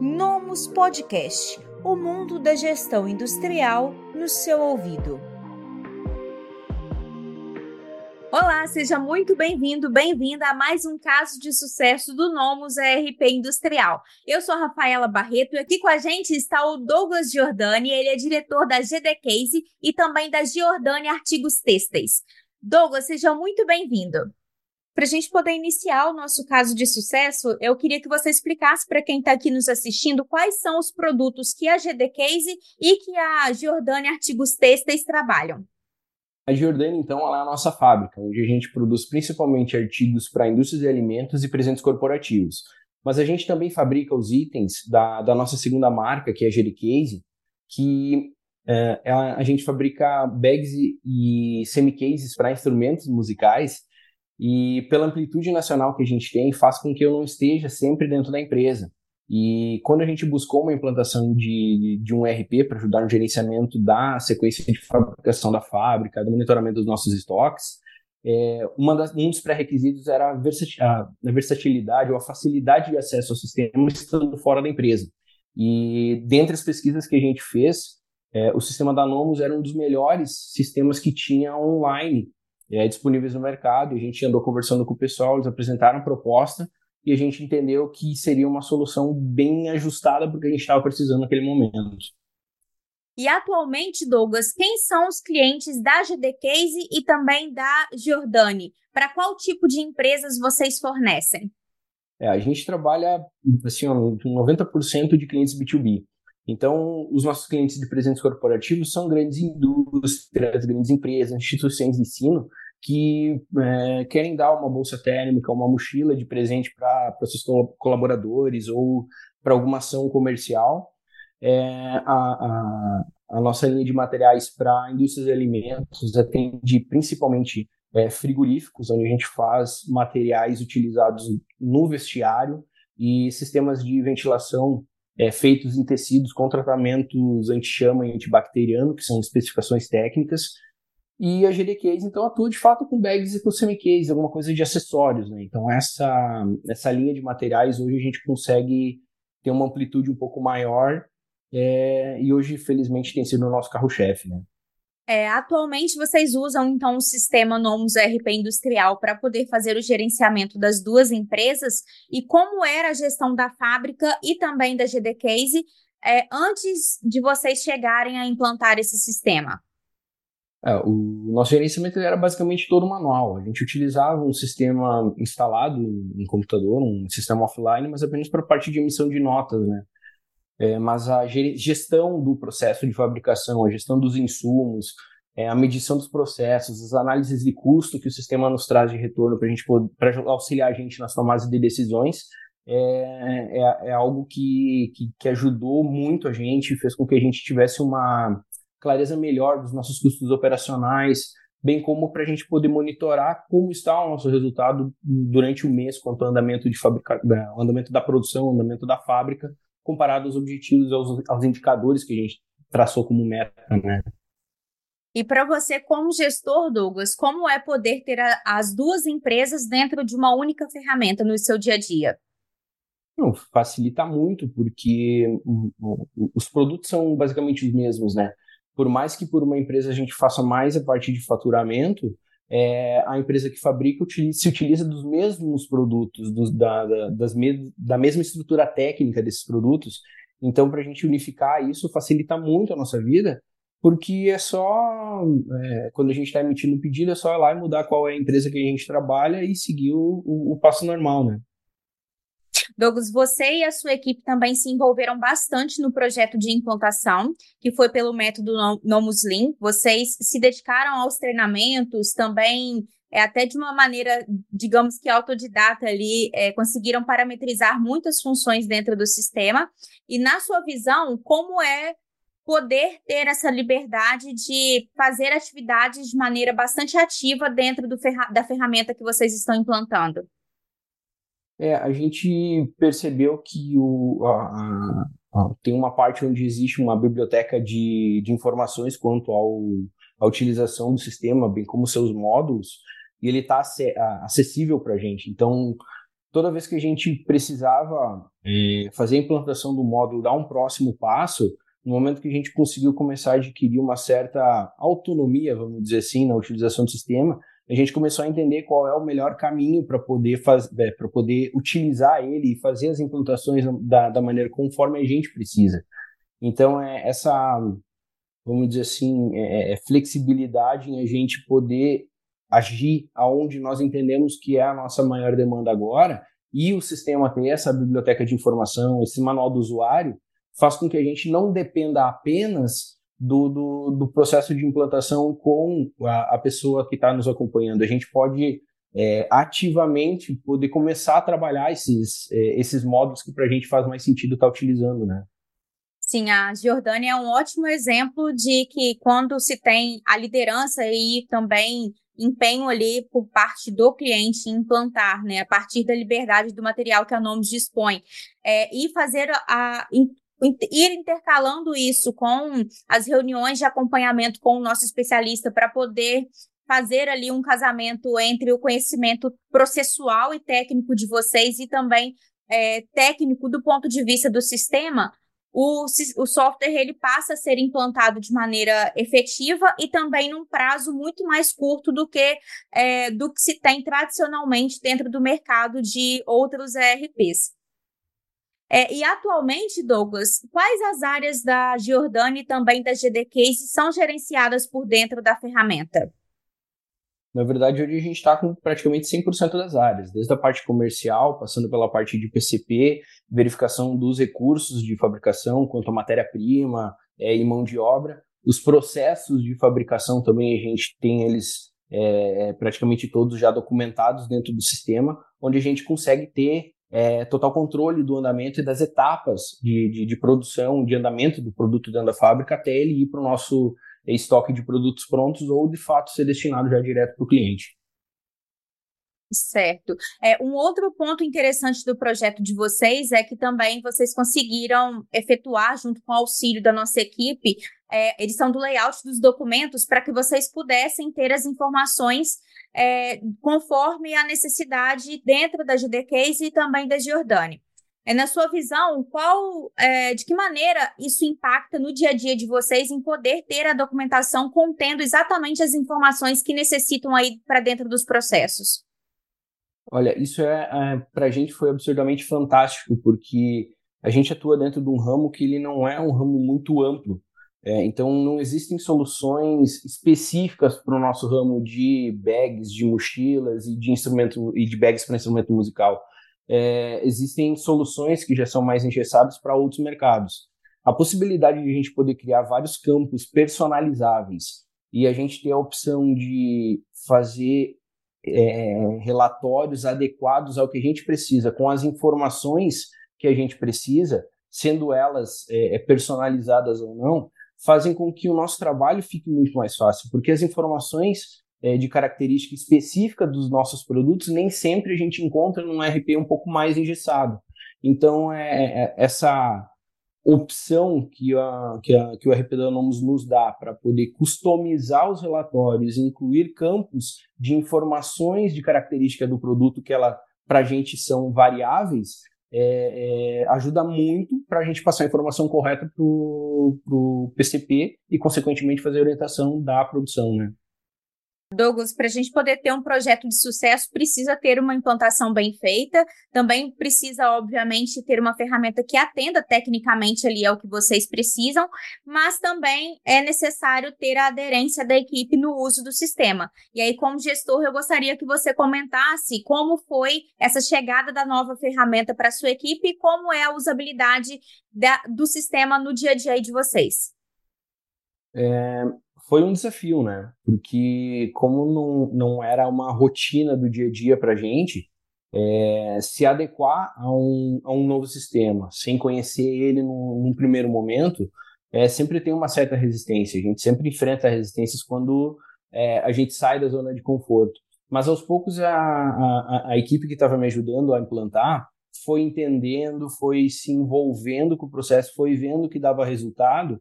Nomos Podcast o mundo da gestão industrial no seu ouvido. Olá, seja muito bem-vindo, bem-vinda a mais um caso de sucesso do Nomos ERP Industrial. Eu sou a Rafaela Barreto e aqui com a gente está o Douglas Giordani, ele é diretor da GD Case e também da Giordani Artigos Têxteis. Douglas, seja muito bem-vindo. Para a gente poder iniciar o nosso caso de sucesso, eu queria que você explicasse para quem está aqui nos assistindo quais são os produtos que a GD Case e que a Giordani Artigos Têxteis trabalham. A Giordani, então, é a nossa fábrica, onde a gente produz principalmente artigos para indústrias de alimentos e presentes corporativos. Mas a gente também fabrica os itens da, da nossa segunda marca, que é a GD Case, que é, a, gente fabrica bags e semi-cases para instrumentos musicais e pela amplitude nacional que a gente tem, faz com que eu não esteja sempre dentro da empresa. E quando a gente buscou uma implantação de, de um RP para ajudar no gerenciamento da sequência de fabricação da fábrica, do monitoramento dos nossos estoques, é, das, um dos pré-requisitos era a, a, versatilidade ou a facilidade de acesso ao sistema estando fora da empresa. E dentre as pesquisas que a gente fez, é, o sistema da Nomos era um dos melhores sistemas que tinha online é, disponíveis no mercado. E a gente andou conversando com o pessoal, eles apresentaram proposta e a gente entendeu que seria uma solução bem ajustada porque a gente estava precisando naquele momento. E atualmente, Douglas, quem são os clientes da GD Case e também da Giordani? Para qual tipo de empresas vocês fornecem? É, a gente trabalha assim, 90% de clientes B2B. Então, os nossos clientes de presentes corporativos são grandes indústrias, grandes empresas, instituições de ensino que é, querem dar uma bolsa térmica, uma mochila de presente para seus colaboradores ou para alguma ação comercial. É, a, a, a, nossa linha de materiais para indústrias de alimentos atende principalmente é, frigoríficos, onde a gente faz materiais utilizados no vestiário e sistemas de ventilação é, feitos em tecidos com tratamentos anti-chama e antibacteriano, que são especificações técnicas, e a GD Case, então, atua de fato com bags e com semi-case, alguma coisa de acessórios, né? Então, essa, essa linha de materiais, hoje a gente consegue ter uma amplitude um pouco maior, é, e hoje, felizmente, tem sido o nosso carro-chefe, né? É, atualmente vocês usam então o sistema Nomus RP Industrial para poder fazer o gerenciamento das duas empresas e como era a gestão da fábrica e também da GD Case é, antes de vocês chegarem a implantar esse sistema? É, o nosso gerenciamento era basicamente todo manual. A gente utilizava um sistema instalado em computador, um sistema offline, mas apenas para a parte de emissão de notas, né? É, mas a gestão do processo de fabricação, a gestão dos insumos, é, a medição dos processos, as análises de custo que o sistema nos traz de retorno para a gente para auxiliar a gente nas tomadas de decisões, é, é, é algo que, que, que, ajudou muito a gente, fez com que a gente tivesse uma clareza melhor dos nossos custos operacionais, bem como para a gente poder monitorar como está o nosso resultado durante o mês quanto ao andamento de fabrica, o andamento da produção, andamento da fábrica, comparado aos objetivos, aos, aos indicadores que a gente traçou como meta, né? E para você, como gestor, Douglas, como é poder ter a, as duas empresas dentro de uma única ferramenta no seu dia a dia? Não, facilita muito, porque os produtos são basicamente os mesmos, né? Por mais que por uma empresa a gente faça mais a partir de faturamento, é, a empresa que fabrica utiliza, se utiliza dos mesmos produtos, dos, da, da, das me, da mesma estrutura técnica desses produtos. Então, para a gente unificar isso, facilita muito a nossa vida, porque é só, é, quando a gente está emitindo o pedido, é só ir lá e mudar qual é a empresa que a gente trabalha e seguir o, o, o passo normal, né? Douglas, você e a sua equipe também se envolveram bastante no projeto de implantação, que foi pelo método Nomus Lean. Vocês se dedicaram aos treinamentos, também é, até de uma maneira, digamos que autodidata ali, é, conseguiram parametrizar muitas funções dentro do sistema. E na sua visão, como é poder ter essa liberdade de fazer atividades de maneira bastante ativa dentro ferra da ferramenta que vocês estão implantando? É, a gente percebeu que o, a, a, tem uma parte onde existe uma biblioteca de, de informações quanto ao, à utilização do sistema, bem como seus módulos, e ele está acessível para a gente. Então, toda vez que a gente precisava é, fazer a implantação do módulo, dar um próximo passo, no momento que a gente conseguiu começar a adquirir uma certa autonomia, vamos dizer assim, na utilização do sistema, a gente começou a entender qual é o melhor caminho para poder fazer, é, para poder utilizar ele e fazer as implantações da, da maneira conforme a gente precisa. Então é essa, vamos dizer assim, é, é, é flexibilidade em a gente poder agir aonde nós entendemos que é a nossa maior demanda agora e o sistema ter essa biblioteca de informação, esse manual do usuário, faz com que a gente não dependa apenas do, do, do processo de implantação com a, a pessoa que está nos acompanhando. A gente pode é, ativamente poder começar a trabalhar esses, é, esses módulos que para a gente faz mais sentido estar tá utilizando, né? Sim, a Giordânia é um ótimo exemplo de que quando se tem a liderança e também empenho ali por parte do cliente em implantar, né, a partir da liberdade do material que a Nomes dispõe, é, e fazer a, ir intercalando isso com as reuniões de acompanhamento com o nosso especialista para poder fazer ali um casamento entre o conhecimento processual e técnico de vocês e também é, técnico do ponto de vista do sistema, o, o software ele passa a ser implantado de maneira efetiva e também num prazo muito mais curto do que é, do que se tem tradicionalmente dentro do mercado de outros ERPs. É, e atualmente, Douglas, quais as áreas da Giordani e também da GD Case são gerenciadas por dentro da ferramenta? Na verdade, hoje a gente está com praticamente 100% das áreas, desde a parte comercial, passando pela parte de PCP, verificação dos recursos de fabricação, quanto a matéria-prima é, e mão de obra. Os processos de fabricação também a gente tem eles é, praticamente todos já documentados dentro do sistema, onde a gente consegue ter é, total controle do andamento e das etapas de, de, de, produção, de andamento do produto dentro da fábrica até ele ir para o nosso estoque de produtos prontos ou de fato ser destinado já direto para o cliente. Certo. É, um outro ponto interessante do projeto de vocês é que também vocês conseguiram efetuar, junto com o auxílio da nossa equipe, é, edição do layout dos documentos para que vocês pudessem ter as informações é, conforme a necessidade dentro da GDCase e também da Giordani. É, na sua visão, qual, é, de que maneira isso impacta no dia a dia de vocês em poder ter a documentação contendo exatamente as informações que necessitam aí para dentro dos processos? Olha, isso é, é para a gente foi absurdamente fantástico porque a gente atua dentro de um ramo que ele não é um ramo muito amplo. É, então, não existem soluções específicas para o nosso ramo de bags, de mochilas e de instrumento e de bags para instrumento musical. É, existem soluções que já são mais engessadas para outros mercados. A possibilidade de a gente poder criar vários campos personalizáveis e a gente ter a opção de fazer é, relatórios adequados ao que a gente precisa, com as informações que a gente precisa, sendo elas é, é personalizadas ou não, fazem com que o nosso trabalho fique muito mais fácil, porque as informações é, de característica específica dos nossos produtos nem sempre a gente encontra num RP um pouco mais engessado. Então, é, é essa opção que, a, que, a, que o RP da Nomos nos dá para poder customizar os relatórios, incluir campos de informações de característica do produto que ela para a gente são variáveis, é, é, ajuda muito para a gente passar a informação correta para o PCP e, consequentemente, fazer a orientação da produção, né? Douglas, para a gente poder ter um projeto de sucesso, precisa ter uma implantação bem feita, também precisa, obviamente, ter uma ferramenta que atenda tecnicamente ali ao que vocês precisam, mas também é necessário ter a aderência da equipe no uso do sistema. E aí, como gestor, eu gostaria que você comentasse como foi essa chegada da nova ferramenta para a sua equipe e como é a usabilidade da, do sistema no dia a dia de vocês. É, foi um desafio, né? Porque como não, não era uma rotina do dia a dia para gente, é, se adequar a um, a um novo sistema, sem conhecer ele num primeiro momento, é, sempre tem uma certa resistência. A gente sempre enfrenta resistências quando é, a gente sai da zona de conforto. Mas aos poucos a, a, a equipe que estava me ajudando a implantar foi entendendo, foi se envolvendo com o processo, foi vendo que dava resultado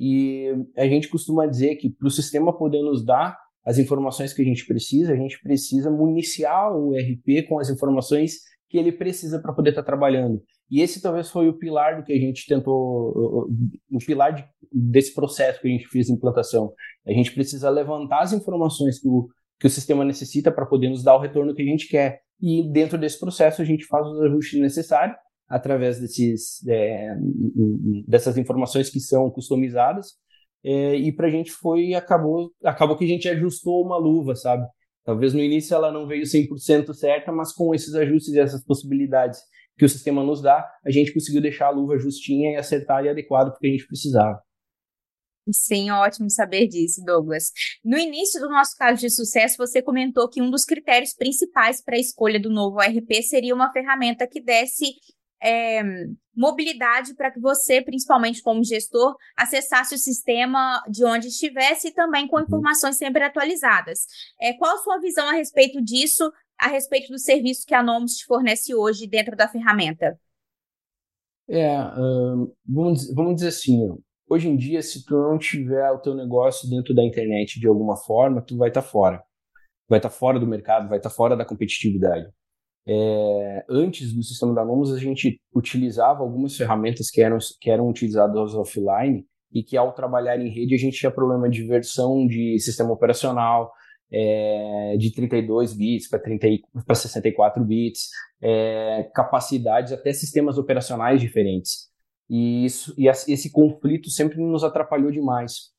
e a gente costuma dizer que para o sistema poder nos dar as informações que a gente precisa, a gente precisa municiar o ERP com as informações que ele precisa para poder estar tá trabalhando. E esse talvez foi o pilar do que a gente tentou, o pilar de, desse processo que a gente fez de implantação. A gente precisa levantar as informações que o, que o sistema necessita para poder nos dar o retorno que a gente quer. E dentro desse processo a gente faz os ajustes necessários através desses, é, dessas informações que são customizadas. É, e para a gente foi, acabou, acabou que a gente ajustou uma luva, sabe? Talvez no início ela não veio 100% certa, mas com esses ajustes e essas possibilidades que o sistema nos dá, a gente conseguiu deixar a luva justinha e acertar e adequado para o que a gente precisava. Sim, ótimo saber disso, Douglas. No início do nosso caso de sucesso, você comentou que um dos critérios principais para a escolha do novo ERP seria uma ferramenta que desse é, mobilidade para que você, principalmente como gestor, acessasse o sistema de onde estivesse e também com uhum. informações sempre atualizadas. É, qual a sua visão a respeito disso, a respeito do serviço que a Nomus te fornece hoje dentro da ferramenta? É, vamos, vamos dizer assim, hoje em dia, se tu não tiver o teu negócio dentro da internet de alguma forma, tu vai estar tá fora. Vai estar tá fora do mercado, vai estar tá fora da competitividade. É, antes do sistema da Nomos, a gente utilizava algumas ferramentas que eram, que eram utilizadas offline e que, ao trabalhar em rede, a gente tinha problema de versão de sistema operacional, é, de 32 bits para 64 bits, é, capacidades, até sistemas operacionais diferentes. E, isso, e esse conflito sempre nos atrapalhou demais.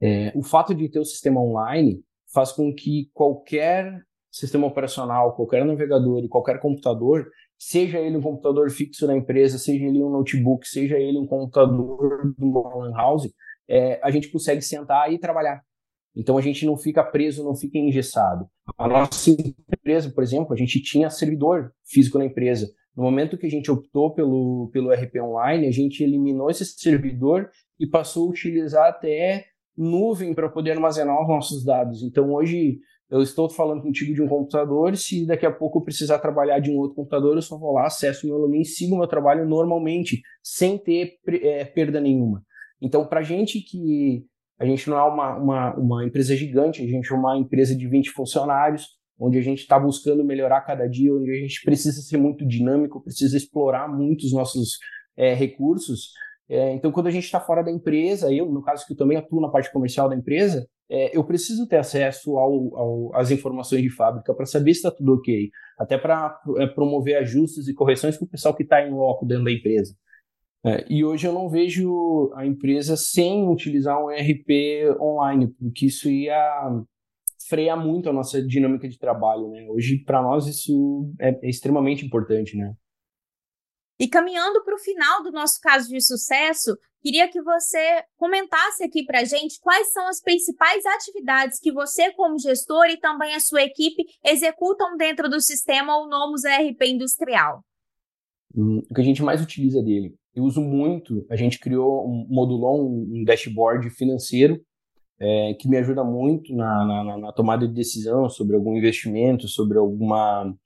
É, o fato de ter o sistema online faz com que qualquer sistema operacional, qualquer navegador e qualquer computador, seja ele um computador fixo na empresa, seja ele um notebook, seja ele um computador do lan house, é, a gente consegue sentar e trabalhar. Então a gente não fica preso, não fica engessado. A nossa empresa, por exemplo, a gente tinha servidor físico na empresa. No momento que a gente optou pelo, pelo RP Online, a gente eliminou esse servidor e passou a utilizar até nuvem para poder armazenar os nossos dados. Então hoje eu estou falando contigo de um computador, se daqui a pouco eu precisar trabalhar de um outro computador, eu só vou lá, acesso o meu login, sigo o meu trabalho normalmente, sem ter é, perda nenhuma. Então, para gente que a gente não é uma, uma, uma empresa gigante, a gente é uma empresa de 20 funcionários, onde a gente está buscando melhorar cada dia, onde a gente precisa ser muito dinâmico, precisa explorar muito os nossos é, recursos. É, então, quando a gente está fora da empresa, eu, no caso que eu também atuo na parte comercial da empresa, é, eu preciso ter acesso ao, ao, às informações de fábrica para saber se está tudo ok, até para é, promover ajustes e correções com o pessoal que está em loco dentro da empresa. É, e hoje eu não vejo a empresa sem utilizar um ERP online, porque isso ia frear muito a nossa dinâmica de trabalho. Né? Hoje, para nós, isso é, é extremamente importante. Né? E caminhando para o final do nosso caso de sucesso, queria que você comentasse aqui para a gente quais são as principais atividades que você, como gestor, e também a sua equipe executam dentro do sistema ou Nomus ERP Industrial. Hum, o que a gente mais utiliza dele, eu uso muito, a gente criou um modulou um dashboard financeiro é, que me ajuda muito na, na, na tomada de decisão sobre algum investimento, sobre alguma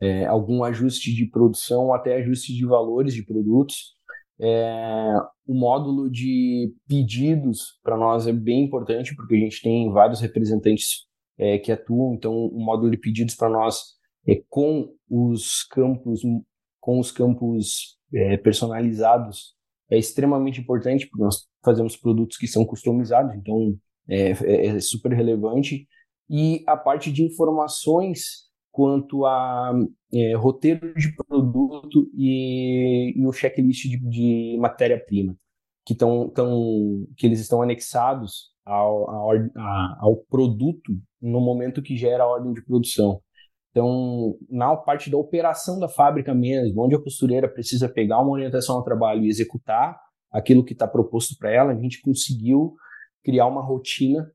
é, algum ajuste de produção, até ajuste de valores de produtos. É, o módulo de pedidos para nós é bem importante porque a gente tem vários representantes é, que atuam, então o módulo de pedidos para nós é com os campos com os campos é, personalizados é extremamente importante porque nós fazemos produtos que são customizados, então é, é, é super relevante. E a parte de informações quanto a é, roteiro de produto e, e o checklist de, de matéria-prima, que, tão, tão, que eles estão anexados ao, a, ao produto no momento que gera a ordem de produção. Então, na parte da operação da fábrica mesmo, onde a costureira precisa pegar uma orientação ao trabalho e executar aquilo que está proposto para ela, a gente conseguiu criar uma rotina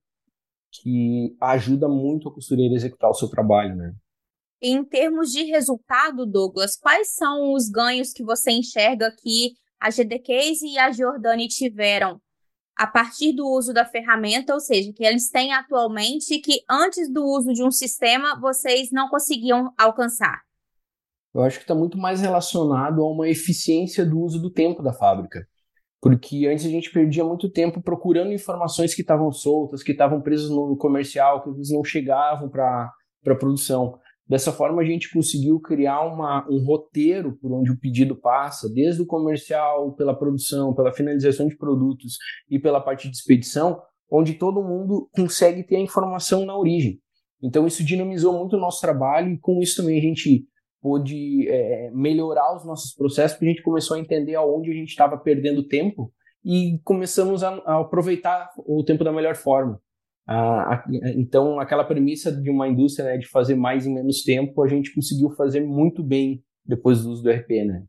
que ajuda muito a costureira a executar o seu trabalho, né? Em termos de resultado, Douglas, quais são os ganhos que você enxerga que a GD Case e a Giordani tiveram a partir do uso da ferramenta, ou seja, que eles têm atualmente que antes do uso de um sistema vocês não conseguiam alcançar? Eu acho que está muito mais relacionado a uma eficiência do uso do tempo da fábrica. Porque antes a gente perdia muito tempo procurando informações que estavam soltas, que estavam presas no comercial, que não chegavam para a produção. Dessa forma, a gente conseguiu criar uma, um roteiro por onde o pedido passa, desde o comercial, pela produção, pela finalização de produtos e pela parte de expedição, onde todo mundo consegue ter a informação na origem. Então, isso dinamizou muito o nosso trabalho e, com isso, também a gente pôde é, melhorar os nossos processos, porque a gente começou a entender aonde a gente estava perdendo tempo e começamos a, a aproveitar o tempo da melhor forma. Ah, então, aquela premissa de uma indústria né, de fazer mais em menos tempo, a gente conseguiu fazer muito bem depois do uso do RP, né?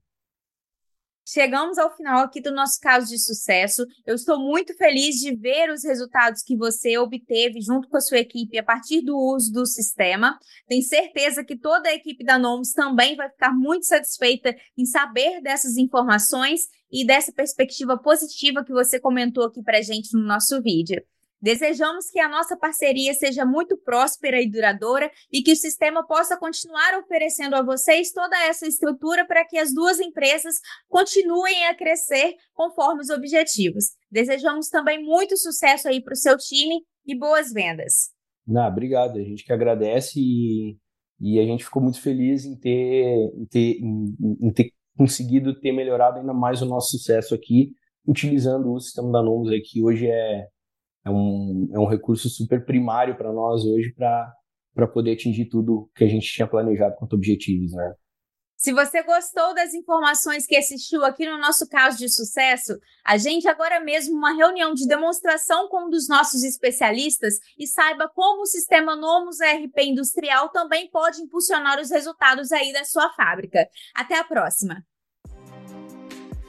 Chegamos ao final aqui do nosso caso de sucesso. Eu estou muito feliz de ver os resultados que você obteve junto com a sua equipe a partir do uso do sistema. Tenho certeza que toda a equipe da Nomus também vai ficar muito satisfeita em saber dessas informações e dessa perspectiva positiva que você comentou aqui para gente no nosso vídeo. Desejamos que a nossa parceria seja muito próspera e duradoura e que o sistema possa continuar oferecendo a vocês toda essa estrutura para que as duas empresas continuem a crescer conforme os objetivos. Desejamos também muito sucesso aí para o seu time e boas vendas. Não, obrigado. A gente que agradece e, e a gente ficou muito feliz em ter, em ter, em, em ter conseguido ter melhorado ainda mais o nosso sucesso aqui, utilizando o sistema da Nomos que hoje é é um, é um recurso super primário para nós hoje para poder atingir tudo que a gente tinha planejado quanto objetivos, né? Se você gostou das informações que assistiu aqui no nosso caso de sucesso, agende agora mesmo uma reunião de demonstração com um dos nossos especialistas e saiba como o sistema Nomus ERP Industrial também pode impulsionar os resultados aí da sua fábrica. Até a próxima!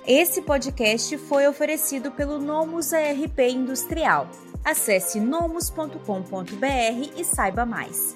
Esse podcast foi oferecido pelo Nomus ERP Industrial. Acesse nomus.com.br e saiba mais.